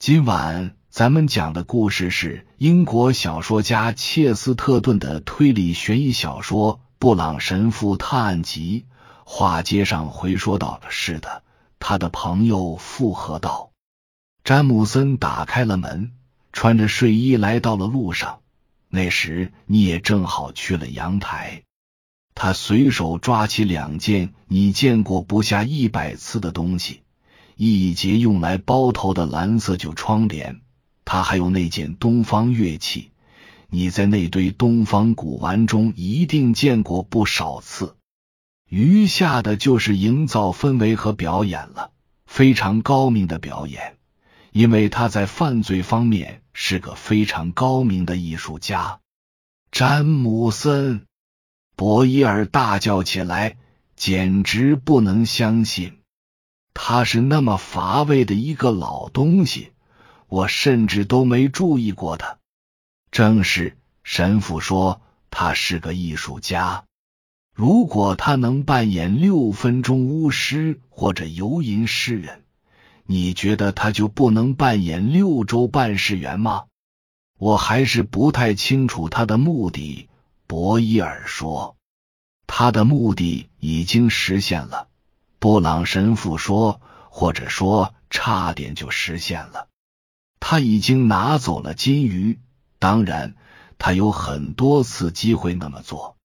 今晚咱们讲的故事是英国小说家切斯特顿的推理悬疑小说《布朗神父探案集》。话接上回说到了，是的，他的朋友附和道。詹姆森打开了门，穿着睡衣来到了路上。那时你也正好去了阳台。他随手抓起两件你见过不下一百次的东西。一节用来包头的蓝色旧窗帘，他还有那件东方乐器，你在那堆东方古玩中一定见过不少次。余下的就是营造氛围和表演了，非常高明的表演，因为他在犯罪方面是个非常高明的艺术家。詹姆森·博伊尔大叫起来，简直不能相信。他是那么乏味的一个老东西，我甚至都没注意过他。正是神父说他是个艺术家。如果他能扮演六分钟巫师或者游吟诗人，你觉得他就不能扮演六周办事员吗？我还是不太清楚他的目的。博伊尔说，他的目的已经实现了。布朗神父说：“或者说，差点就实现了。他已经拿走了金鱼。当然，他有很多次机会那么做。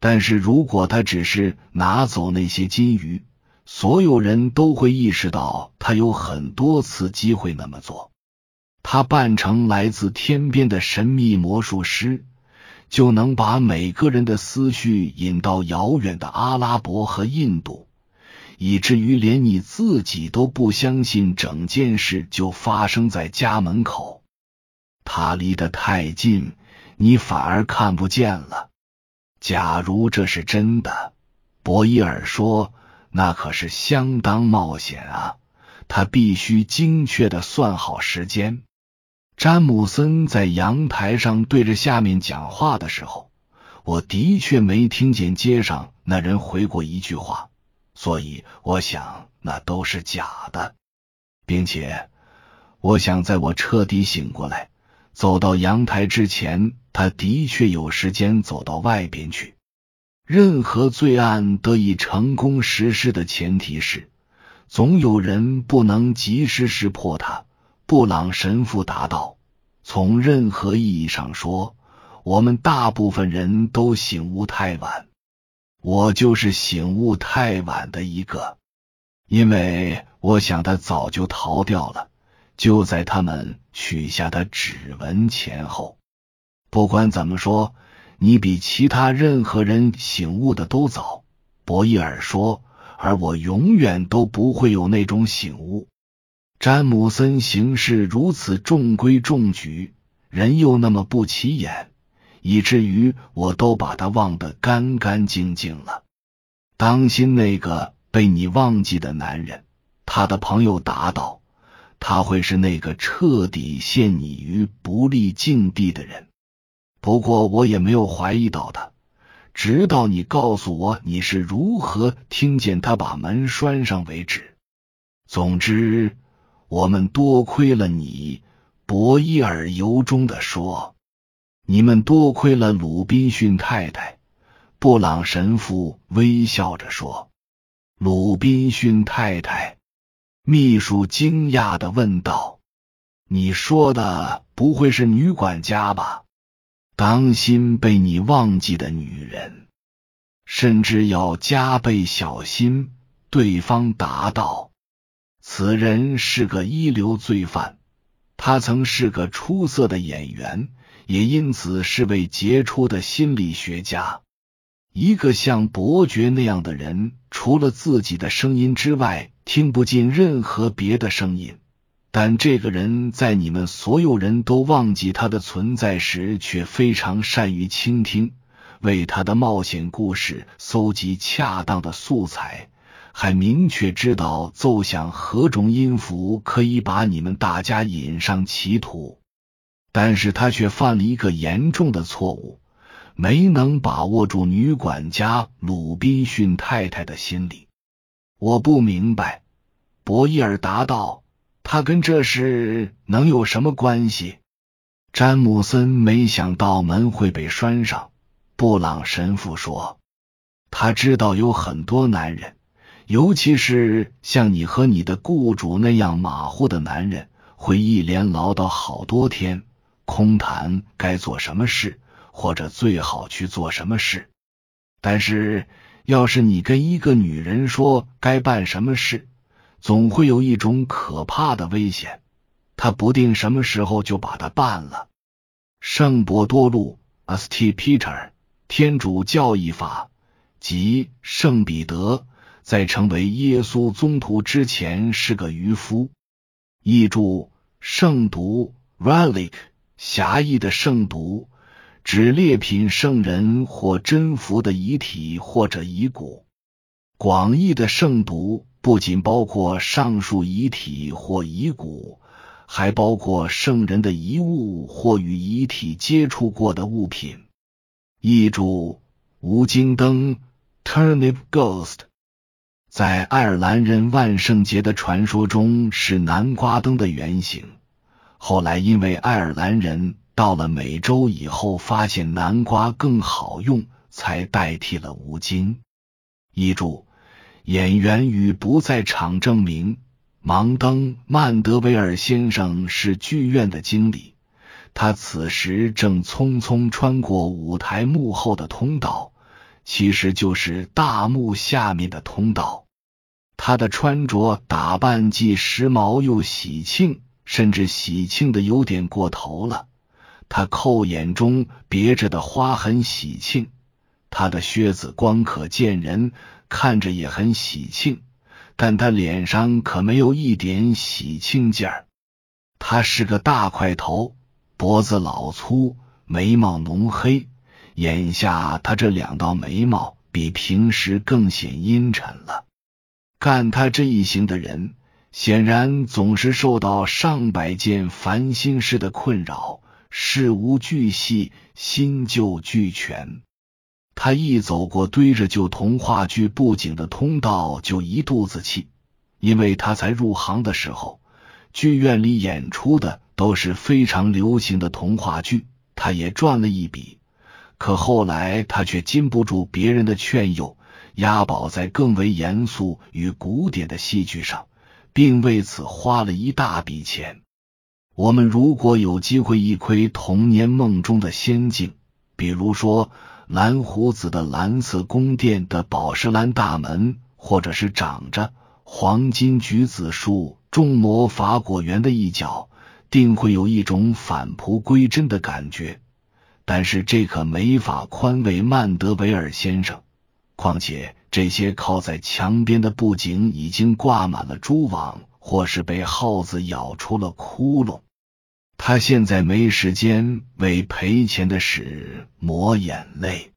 但是如果他只是拿走那些金鱼，所有人都会意识到他有很多次机会那么做。他扮成来自天边的神秘魔术师，就能把每个人的思绪引到遥远的阿拉伯和印度。”以至于连你自己都不相信整件事就发生在家门口，他离得太近，你反而看不见了。假如这是真的，博伊尔说，那可是相当冒险啊！他必须精确的算好时间。詹姆森在阳台上对着下面讲话的时候，我的确没听见街上那人回过一句话。所以，我想那都是假的，并且，我想在我彻底醒过来，走到阳台之前，他的确有时间走到外边去。任何罪案得以成功实施的前提是，总有人不能及时识破它。布朗神父答道：“从任何意义上说，我们大部分人都醒悟太晚。”我就是醒悟太晚的一个，因为我想他早就逃掉了，就在他们取下的指纹前后。不管怎么说，你比其他任何人醒悟的都早。博伊尔说，而我永远都不会有那种醒悟。詹姆森行事如此中规中矩，人又那么不起眼。以至于我都把他忘得干干净净了。当心那个被你忘记的男人，他的朋友答道：“他会是那个彻底陷你于不利境地的人。”不过我也没有怀疑到他，直到你告诉我你是如何听见他把门拴上为止。总之，我们多亏了你。”博伊尔由衷的说。你们多亏了鲁滨逊太太，布朗神父微笑着说。鲁滨逊太太，秘书惊讶的问道：“你说的不会是女管家吧？当心被你忘记的女人，甚至要加倍小心。”对方答道：“此人是个一流罪犯，他曾是个出色的演员。”也因此是位杰出的心理学家。一个像伯爵那样的人，除了自己的声音之外，听不进任何别的声音。但这个人在你们所有人都忘记他的存在时，却非常善于倾听，为他的冒险故事搜集恰当的素材，还明确知道奏响何种音符可以把你们大家引上歧途。但是他却犯了一个严重的错误，没能把握住女管家鲁滨逊太太的心理。我不明白，博伊尔答道：“他跟这事能有什么关系？詹姆森没想到门会被拴上。布朗神父说：“他知道有很多男人，尤其是像你和你的雇主那样马虎的男人，会一连唠叨好多天，空谈该做什么事，或者最好去做什么事。但是，要是你跟一个女人说该办什么事，总会有一种可怕的危险，她不定什么时候就把它办了。”圣伯多禄 （St. Peter）。天主教义法即圣彼得在成为耶稣宗徒之前是个渔夫。译注：圣毒 （relic） 狭义的圣毒指劣品圣人或真福的遗体或者遗骨。广义的圣毒不仅包括上述遗体或遗骨，还包括圣人的遗物或与遗体接触过的物品。译注：无精灯 （Turnip Ghost） 在爱尔兰人万圣节的传说中是南瓜灯的原型。后来因为爱尔兰人到了美洲以后，发现南瓜更好用，才代替了无精。译注：演员与不在场证明，盲灯曼德维尔先生是剧院的经理。他此时正匆匆穿过舞台幕后的通道，其实就是大幕下面的通道。他的穿着打扮既时髦又喜庆，甚至喜庆的有点过头了。他扣眼中别着的花很喜庆，他的靴子光可见人，看着也很喜庆，但他脸上可没有一点喜庆劲儿。他是个大块头。脖子老粗，眉毛浓黑。眼下他这两道眉毛比平时更显阴沉了。干他这一行的人，显然总是受到上百件烦心事的困扰，事无巨细，新旧俱全。他一走过堆着旧童话剧布景的通道，就一肚子气，因为他才入行的时候，剧院里演出的。都是非常流行的童话剧，他也赚了一笔。可后来他却禁不住别人的劝诱，押宝在更为严肃与古典的戏剧上，并为此花了一大笔钱。我们如果有机会一窥童年梦中的仙境，比如说蓝胡子的蓝色宫殿的宝石蓝大门，或者是长着黄金橘子树种魔法果园的一角。定会有一种返璞归真的感觉，但是这可没法宽慰曼德维尔先生。况且这些靠在墙边的布景已经挂满了蛛网，或是被耗子咬出了窟窿。他现在没时间为赔钱的事抹眼泪，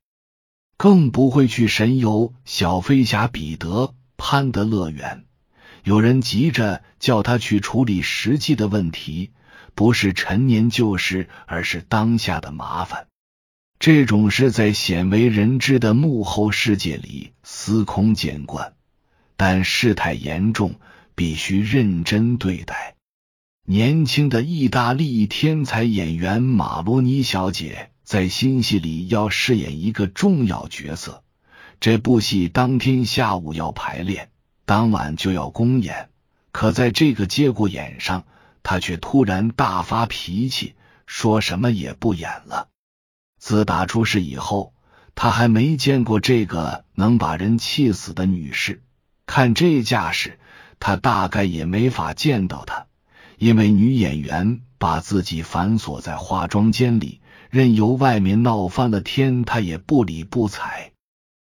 更不会去神游小飞侠彼得潘的乐园。有人急着叫他去处理实际的问题。不是陈年旧事，而是当下的麻烦。这种事在鲜为人知的幕后世界里司空见惯，但事态严重，必须认真对待。年轻的意大利天才演员马罗尼小姐在新戏里要饰演一个重要角色。这部戏当天下午要排练，当晚就要公演，可在这个节骨眼上。他却突然大发脾气，说什么也不演了。自打出事以后，他还没见过这个能把人气死的女士。看这架势，他大概也没法见到她，因为女演员把自己反锁在化妆间里，任由外面闹翻了天，他也不理不睬。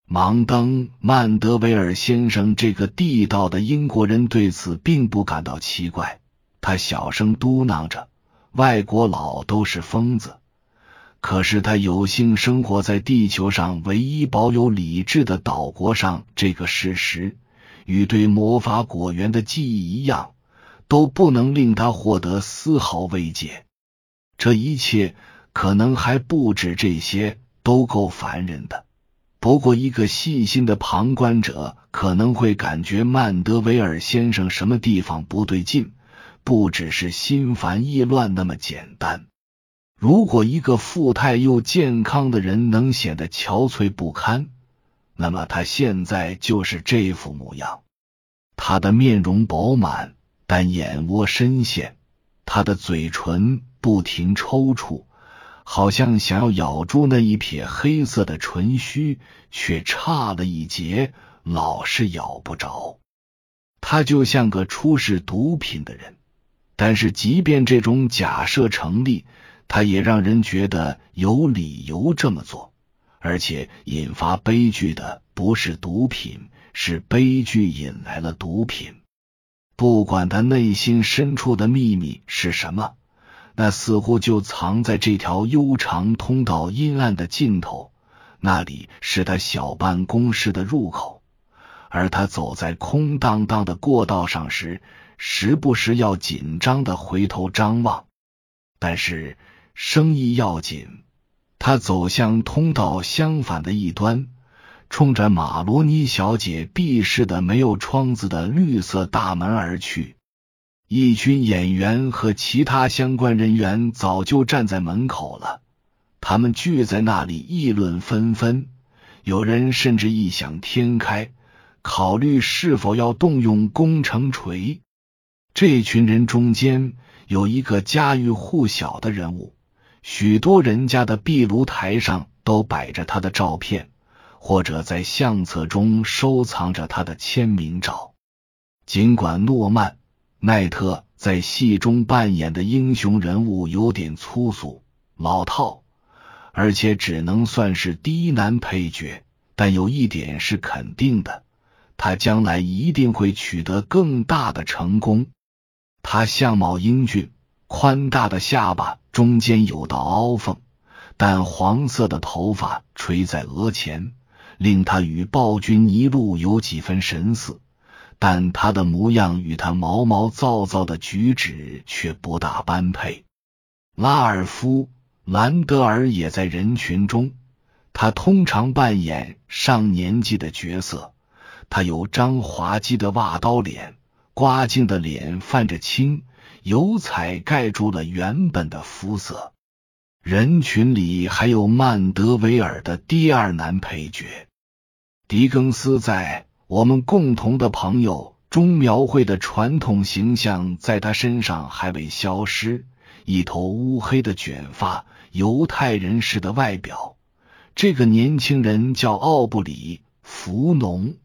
盲登曼德维尔先生这个地道的英国人对此并不感到奇怪。他小声嘟囔着：“外国佬都是疯子。”可是他有幸生活在地球上唯一保有理智的岛国上，这个事实与对魔法果园的记忆一样，都不能令他获得丝毫慰藉。这一切可能还不止这些，都够烦人的。不过，一个细心的旁观者可能会感觉曼德维尔先生什么地方不对劲。不只是心烦意乱那么简单。如果一个富态又健康的人能显得憔悴不堪，那么他现在就是这副模样。他的面容饱满，但眼窝深陷；他的嘴唇不停抽搐，好像想要咬住那一撇黑色的唇须，却差了一截，老是咬不着。他就像个出示毒品的人。但是，即便这种假设成立。他也让人觉得有理由这么做，而且引发悲剧的不是毒品，是悲剧引来了毒品。不管他内心深处的秘密是什么，那似乎就藏在这条悠长通道阴暗的尽头，那里是他小办公室的入口。而他走在空荡荡的过道上时，时不时要紧张的回头张望，但是。生意要紧，他走向通道相反的一端，冲着马罗尼小姐避室的没有窗子的绿色大门而去。一群演员和其他相关人员早就站在门口了，他们聚在那里议论纷纷，有人甚至异想天开，考虑是否要动用工程锤。这群人中间有一个家喻户晓的人物。许多人家的壁炉台上都摆着他的照片，或者在相册中收藏着他的签名照。尽管诺曼·奈特在戏中扮演的英雄人物有点粗俗、老套，而且只能算是低男配角，但有一点是肯定的：他将来一定会取得更大的成功。他相貌英俊。宽大的下巴中间有道凹缝，淡黄色的头发垂在额前，令他与暴君尼禄有几分神似。但他的模样与他毛毛躁躁的举止却不大般配。拉尔夫·兰德尔也在人群中，他通常扮演上年纪的角色。他有张滑稽的袜刀脸，刮净的脸泛着青。油彩盖住了原本的肤色。人群里还有曼德维尔的第二男配角狄更斯，在我们共同的朋友中描绘的传统形象，在他身上还未消失。一头乌黑的卷发，犹太人式的外表。这个年轻人叫奥布里·福农。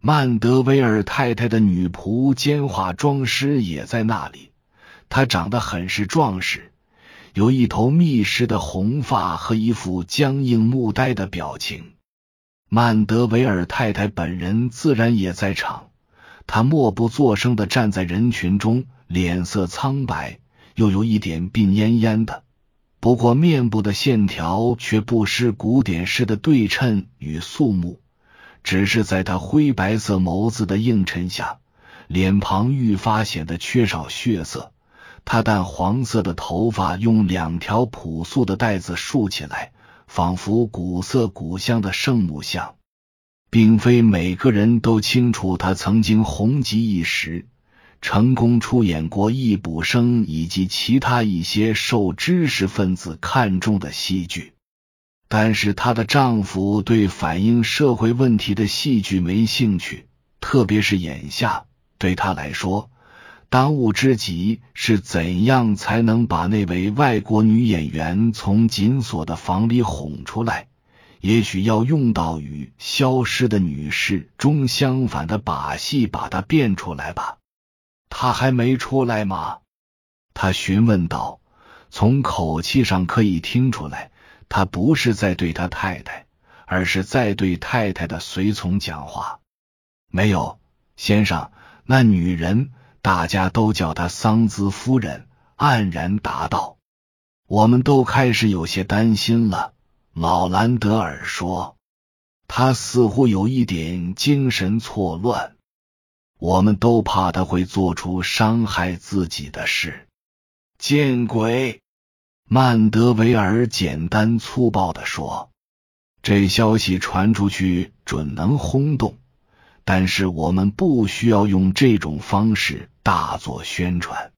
曼德维尔太太的女仆兼化妆师也在那里。他长得很是壮实，有一头密实的红发和一副僵硬木呆的表情。曼德维尔太太本人自然也在场，她默不作声的站在人群中，脸色苍白，又有一点病恹恹的。不过面部的线条却不失古典式的对称与肃穆，只是在他灰白色眸子的映衬下，脸庞愈发显得缺少血色。他淡黄色的头发用两条朴素的带子束起来，仿佛古色古香的圣母像。并非每个人都清楚他曾经红极一时，成功出演过《易卜生》以及其他一些受知识分子看重的戏剧。但是她的丈夫对反映社会问题的戏剧没兴趣，特别是眼下，对他来说。当务之急是怎样才能把那位外国女演员从紧锁的房里哄出来？也许要用到与《消失的女士》中相反的把戏，把她变出来吧。她还没出来吗？他询问道。从口气上可以听出来，他不是在对他太太，而是在对太太的随从讲话。没有，先生，那女人。大家都叫她桑兹夫人，黯然答道：“我们都开始有些担心了。”老兰德尔说：“他似乎有一点精神错乱，我们都怕他会做出伤害自己的事。”见鬼！曼德维尔简单粗暴的说：“这消息传出去，准能轰动。”但是我们不需要用这种方式大做宣传。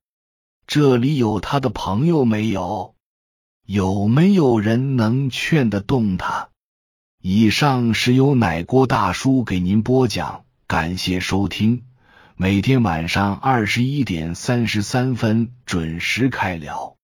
这里有他的朋友没有？有没有人能劝得动他？以上是由奶锅大叔给您播讲，感谢收听。每天晚上二十一点三十三分准时开聊。